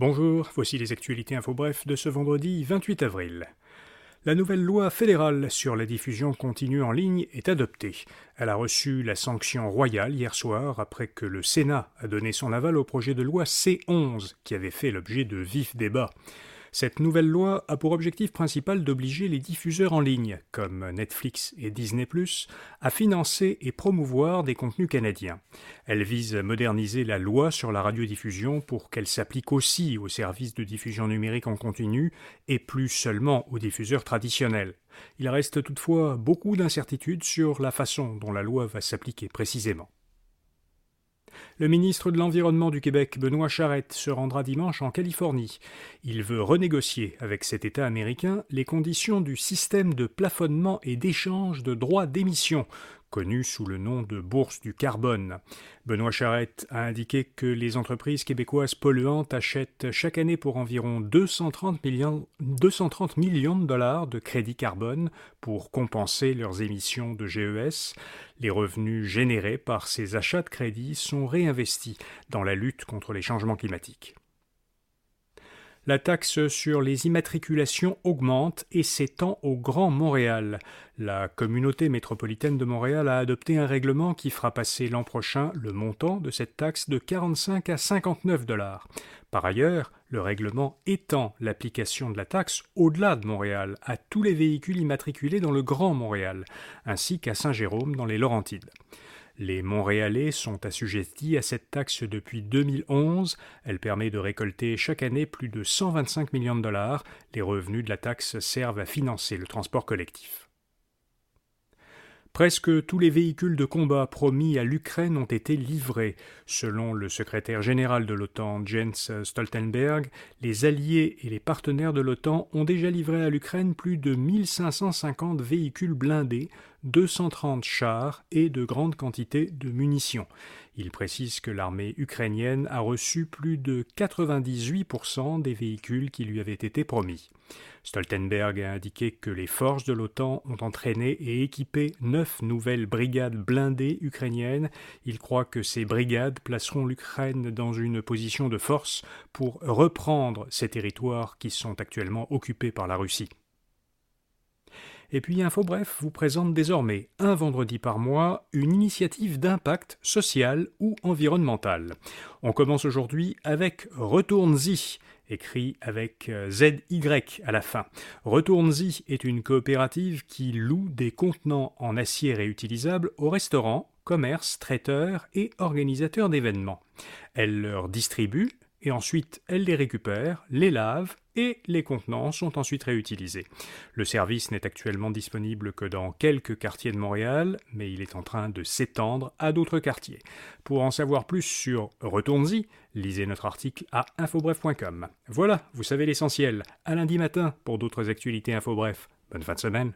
Bonjour, voici les actualités info bref de ce vendredi 28 avril. La nouvelle loi fédérale sur la diffusion continue en ligne est adoptée. Elle a reçu la sanction royale hier soir après que le Sénat a donné son aval au projet de loi C11 qui avait fait l'objet de vifs débats. Cette nouvelle loi a pour objectif principal d'obliger les diffuseurs en ligne, comme Netflix et Disney ⁇ à financer et promouvoir des contenus canadiens. Elle vise à moderniser la loi sur la radiodiffusion pour qu'elle s'applique aussi aux services de diffusion numérique en continu et plus seulement aux diffuseurs traditionnels. Il reste toutefois beaucoup d'incertitudes sur la façon dont la loi va s'appliquer précisément. Le ministre de l'Environnement du Québec, Benoît Charette, se rendra dimanche en Californie. Il veut renégocier avec cet État américain les conditions du système de plafonnement et d'échange de droits d'émission connu sous le nom de bourse du carbone. Benoît Charette a indiqué que les entreprises québécoises polluantes achètent chaque année pour environ 230 millions, 230 millions de dollars de crédit carbone pour compenser leurs émissions de GES. Les revenus générés par ces achats de crédit sont réinvestis dans la lutte contre les changements climatiques. La taxe sur les immatriculations augmente et s'étend au Grand Montréal. La communauté métropolitaine de Montréal a adopté un règlement qui fera passer l'an prochain le montant de cette taxe de 45 à 59 dollars. Par ailleurs, le règlement étend l'application de la taxe au-delà de Montréal à tous les véhicules immatriculés dans le Grand Montréal, ainsi qu'à Saint-Jérôme dans les Laurentides. Les Montréalais sont assujettis à cette taxe depuis 2011. Elle permet de récolter chaque année plus de 125 millions de dollars. Les revenus de la taxe servent à financer le transport collectif. Presque tous les véhicules de combat promis à l'Ukraine ont été livrés. Selon le secrétaire général de l'OTAN, Jens Stoltenberg, les alliés et les partenaires de l'OTAN ont déjà livré à l'Ukraine plus de 1550 véhicules blindés, 230 chars et de grandes quantités de munitions. Il précise que l'armée ukrainienne a reçu plus de 98% des véhicules qui lui avaient été promis. Stoltenberg a indiqué que les forces de l'OTAN ont entraîné et équipé neuf nouvelles brigades blindées ukrainiennes. Il croit que ces brigades placeront l'Ukraine dans une position de force pour reprendre ces territoires qui sont actuellement occupés par la Russie. Et puis Info Bref vous présente désormais un vendredi par mois une initiative d'impact social ou environnemental. On commence aujourd'hui avec Retourne-y, écrit avec euh, ZY à la fin. Retourne-y est une coopérative qui loue des contenants en acier réutilisable aux restaurants, commerces, traiteurs et organisateurs d'événements. Elle leur distribue et ensuite elle les récupère, les lave et les contenants sont ensuite réutilisés. Le service n'est actuellement disponible que dans quelques quartiers de Montréal, mais il est en train de s'étendre à d'autres quartiers. Pour en savoir plus sur Retourne-y, lisez notre article à infobref.com. Voilà, vous savez l'essentiel. À lundi matin pour d'autres actualités Infobref. Bonne fin de semaine.